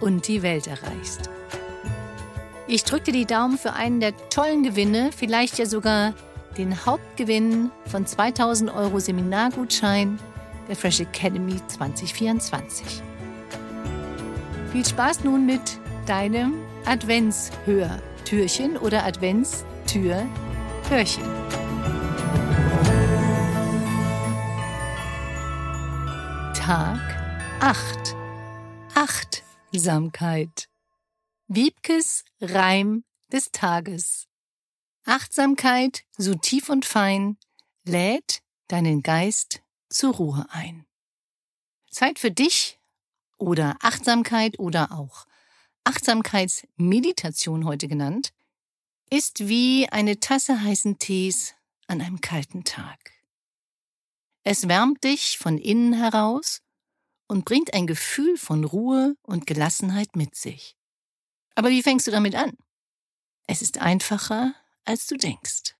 und die Welt erreichst. Ich drücke dir die Daumen für einen der tollen Gewinne, vielleicht ja sogar den Hauptgewinn von 2000 Euro Seminargutschein der Fresh Academy 2024. Viel Spaß nun mit deinem Adventshörtürchen oder Adventstür-Hörchen. Tag 8. 8. Achtsamkeit. Wiebkes Reim des Tages. Achtsamkeit, so tief und fein, lädt deinen Geist zur Ruhe ein. Zeit für dich oder Achtsamkeit oder auch Achtsamkeitsmeditation heute genannt, ist wie eine Tasse heißen Tees an einem kalten Tag. Es wärmt dich von innen heraus und bringt ein Gefühl von Ruhe und Gelassenheit mit sich. Aber wie fängst du damit an? Es ist einfacher, als du denkst.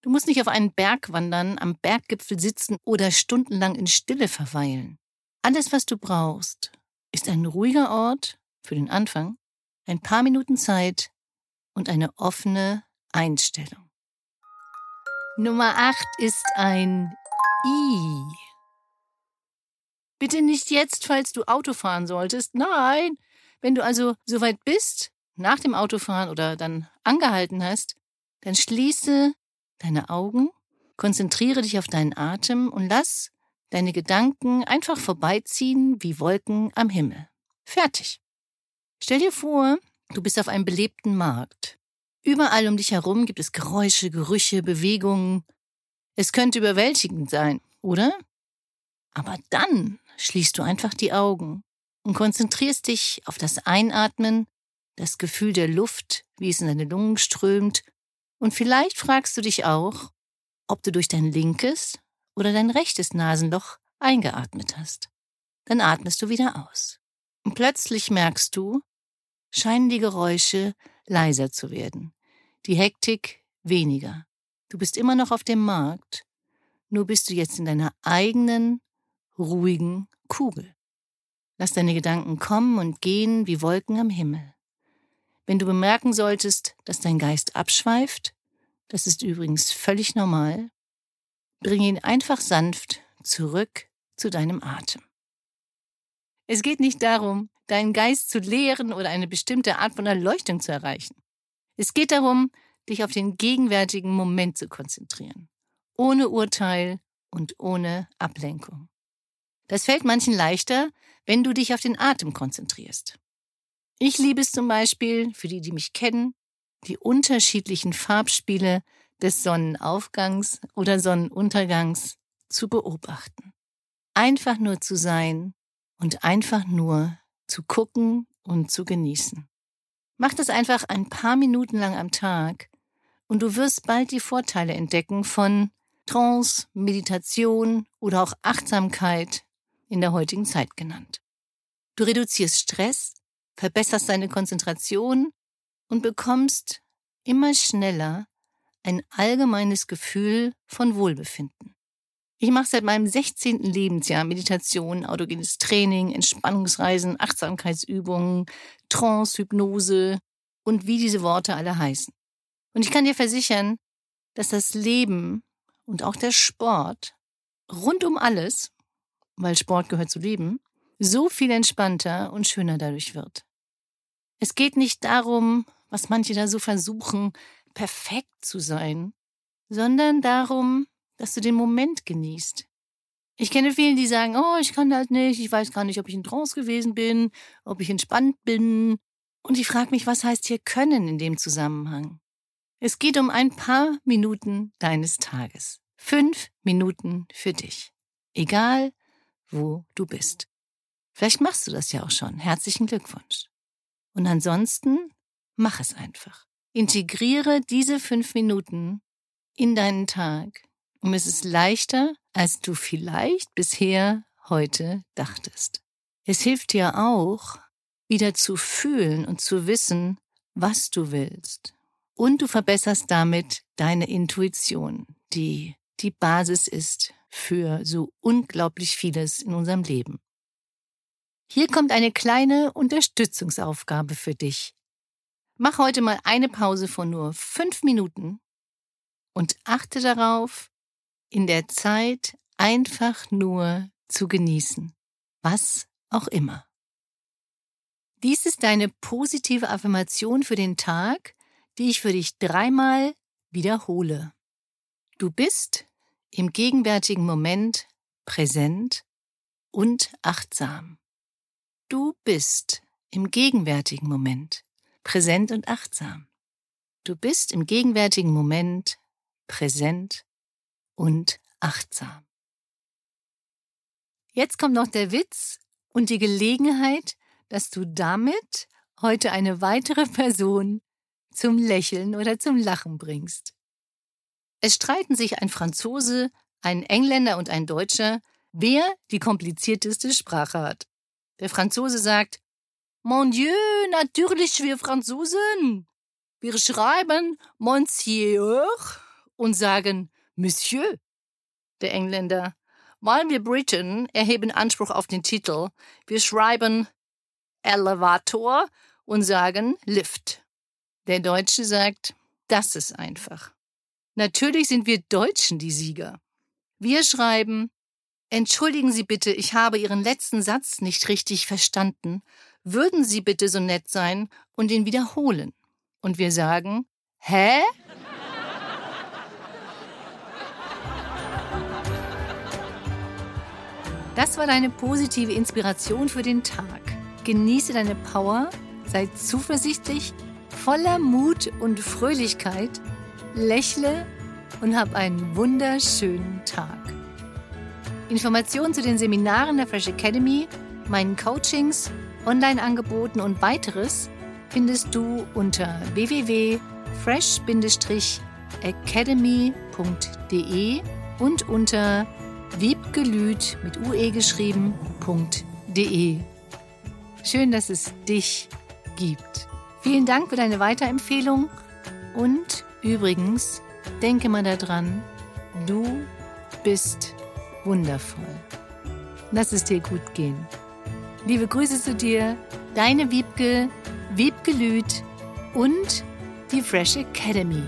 Du musst nicht auf einen Berg wandern, am Berggipfel sitzen oder stundenlang in Stille verweilen. Alles, was du brauchst, ist ein ruhiger Ort für den Anfang, ein paar Minuten Zeit und eine offene Einstellung. Nummer 8 ist ein I. Bitte nicht jetzt, falls du Auto fahren solltest. Nein. Wenn du also soweit bist, nach dem Autofahren oder dann angehalten hast, dann schließe deine Augen, konzentriere dich auf deinen Atem und lass deine Gedanken einfach vorbeiziehen wie Wolken am Himmel. Fertig. Stell dir vor, du bist auf einem belebten Markt. Überall um dich herum gibt es Geräusche, Gerüche, Bewegungen. Es könnte überwältigend sein, oder? Aber dann schließt du einfach die Augen und konzentrierst dich auf das Einatmen, das Gefühl der Luft, wie es in deine Lungen strömt, und vielleicht fragst du dich auch, ob du durch dein linkes oder dein rechtes Nasenloch eingeatmet hast. Dann atmest du wieder aus. Und plötzlich merkst du, scheinen die Geräusche leiser zu werden, die Hektik weniger. Du bist immer noch auf dem Markt, nur bist du jetzt in deiner eigenen ruhigen Kugel. Lass deine Gedanken kommen und gehen wie Wolken am Himmel. Wenn du bemerken solltest, dass dein Geist abschweift, das ist übrigens völlig normal, bring ihn einfach sanft zurück zu deinem Atem. Es geht nicht darum, deinen Geist zu lehren oder eine bestimmte Art von Erleuchtung zu erreichen. Es geht darum, dich auf den gegenwärtigen Moment zu konzentrieren, ohne Urteil und ohne Ablenkung. Das fällt manchen leichter, wenn du dich auf den Atem konzentrierst. Ich liebe es zum Beispiel, für die, die mich kennen, die unterschiedlichen Farbspiele des Sonnenaufgangs oder Sonnenuntergangs zu beobachten. Einfach nur zu sein und einfach nur zu gucken und zu genießen. Mach das einfach ein paar Minuten lang am Tag und du wirst bald die Vorteile entdecken von Trance, Meditation oder auch Achtsamkeit in der heutigen Zeit genannt. Du reduzierst Stress, verbesserst deine Konzentration und bekommst immer schneller ein allgemeines Gefühl von Wohlbefinden. Ich mache seit meinem 16. Lebensjahr Meditation, autogenes Training, Entspannungsreisen, Achtsamkeitsübungen, Trance, Hypnose und wie diese Worte alle heißen. Und ich kann dir versichern, dass das Leben und auch der Sport rund um alles weil Sport gehört zu Leben, so viel entspannter und schöner dadurch wird. Es geht nicht darum, was manche da so versuchen, perfekt zu sein sondern darum, dass du den Moment genießt. Ich kenne viele, die sagen, oh, ich kann halt nicht, ich weiß gar nicht, ob ich in Trance gewesen bin, ob ich entspannt bin. Und ich frage mich, was heißt hier können in dem Zusammenhang? Es geht um ein paar Minuten deines Tages. Fünf Minuten für dich. Egal, wo du bist. Vielleicht machst du das ja auch schon. Herzlichen Glückwunsch. Und ansonsten mach es einfach. Integriere diese fünf Minuten in deinen Tag. Und es ist leichter, als du vielleicht bisher heute dachtest. Es hilft dir auch, wieder zu fühlen und zu wissen, was du willst. Und du verbesserst damit deine Intuition, die die Basis ist für so unglaublich vieles in unserem Leben. Hier kommt eine kleine Unterstützungsaufgabe für dich. Mach heute mal eine Pause von nur fünf Minuten und achte darauf, in der Zeit einfach nur zu genießen, was auch immer. Dies ist deine positive Affirmation für den Tag, die ich für dich dreimal wiederhole. Du bist im gegenwärtigen Moment präsent und achtsam. Du bist im gegenwärtigen Moment präsent und achtsam. Du bist im gegenwärtigen Moment präsent und achtsam. Jetzt kommt noch der Witz und die Gelegenheit, dass du damit heute eine weitere Person zum Lächeln oder zum Lachen bringst. Es streiten sich ein Franzose, ein Engländer und ein Deutscher, wer die komplizierteste Sprache hat. Der Franzose sagt, Mon Dieu, natürlich wir Franzosen. Wir schreiben Monsieur und sagen Monsieur. Der Engländer, weil wir Briten erheben Anspruch auf den Titel. Wir schreiben Elevator und sagen Lift. Der Deutsche sagt, das ist einfach. Natürlich sind wir Deutschen die Sieger. Wir schreiben, Entschuldigen Sie bitte, ich habe Ihren letzten Satz nicht richtig verstanden. Würden Sie bitte so nett sein und ihn wiederholen? Und wir sagen, hä? Das war deine positive Inspiration für den Tag. Genieße deine Power, sei zuversichtlich, voller Mut und Fröhlichkeit lächle und hab einen wunderschönen Tag. Informationen zu den Seminaren der Fresh Academy, meinen Coachings, Online-Angeboten und weiteres findest du unter www.fresh-academy.de und unter wiebgelüt mit ue geschrieben.de. Schön, dass es dich gibt. Vielen Dank für deine Weiterempfehlung und Übrigens, denke mal daran, du bist wundervoll. Lass es dir gut gehen. Liebe Grüße zu dir, deine Wiebke, Wiebke Lüth und die Fresh Academy.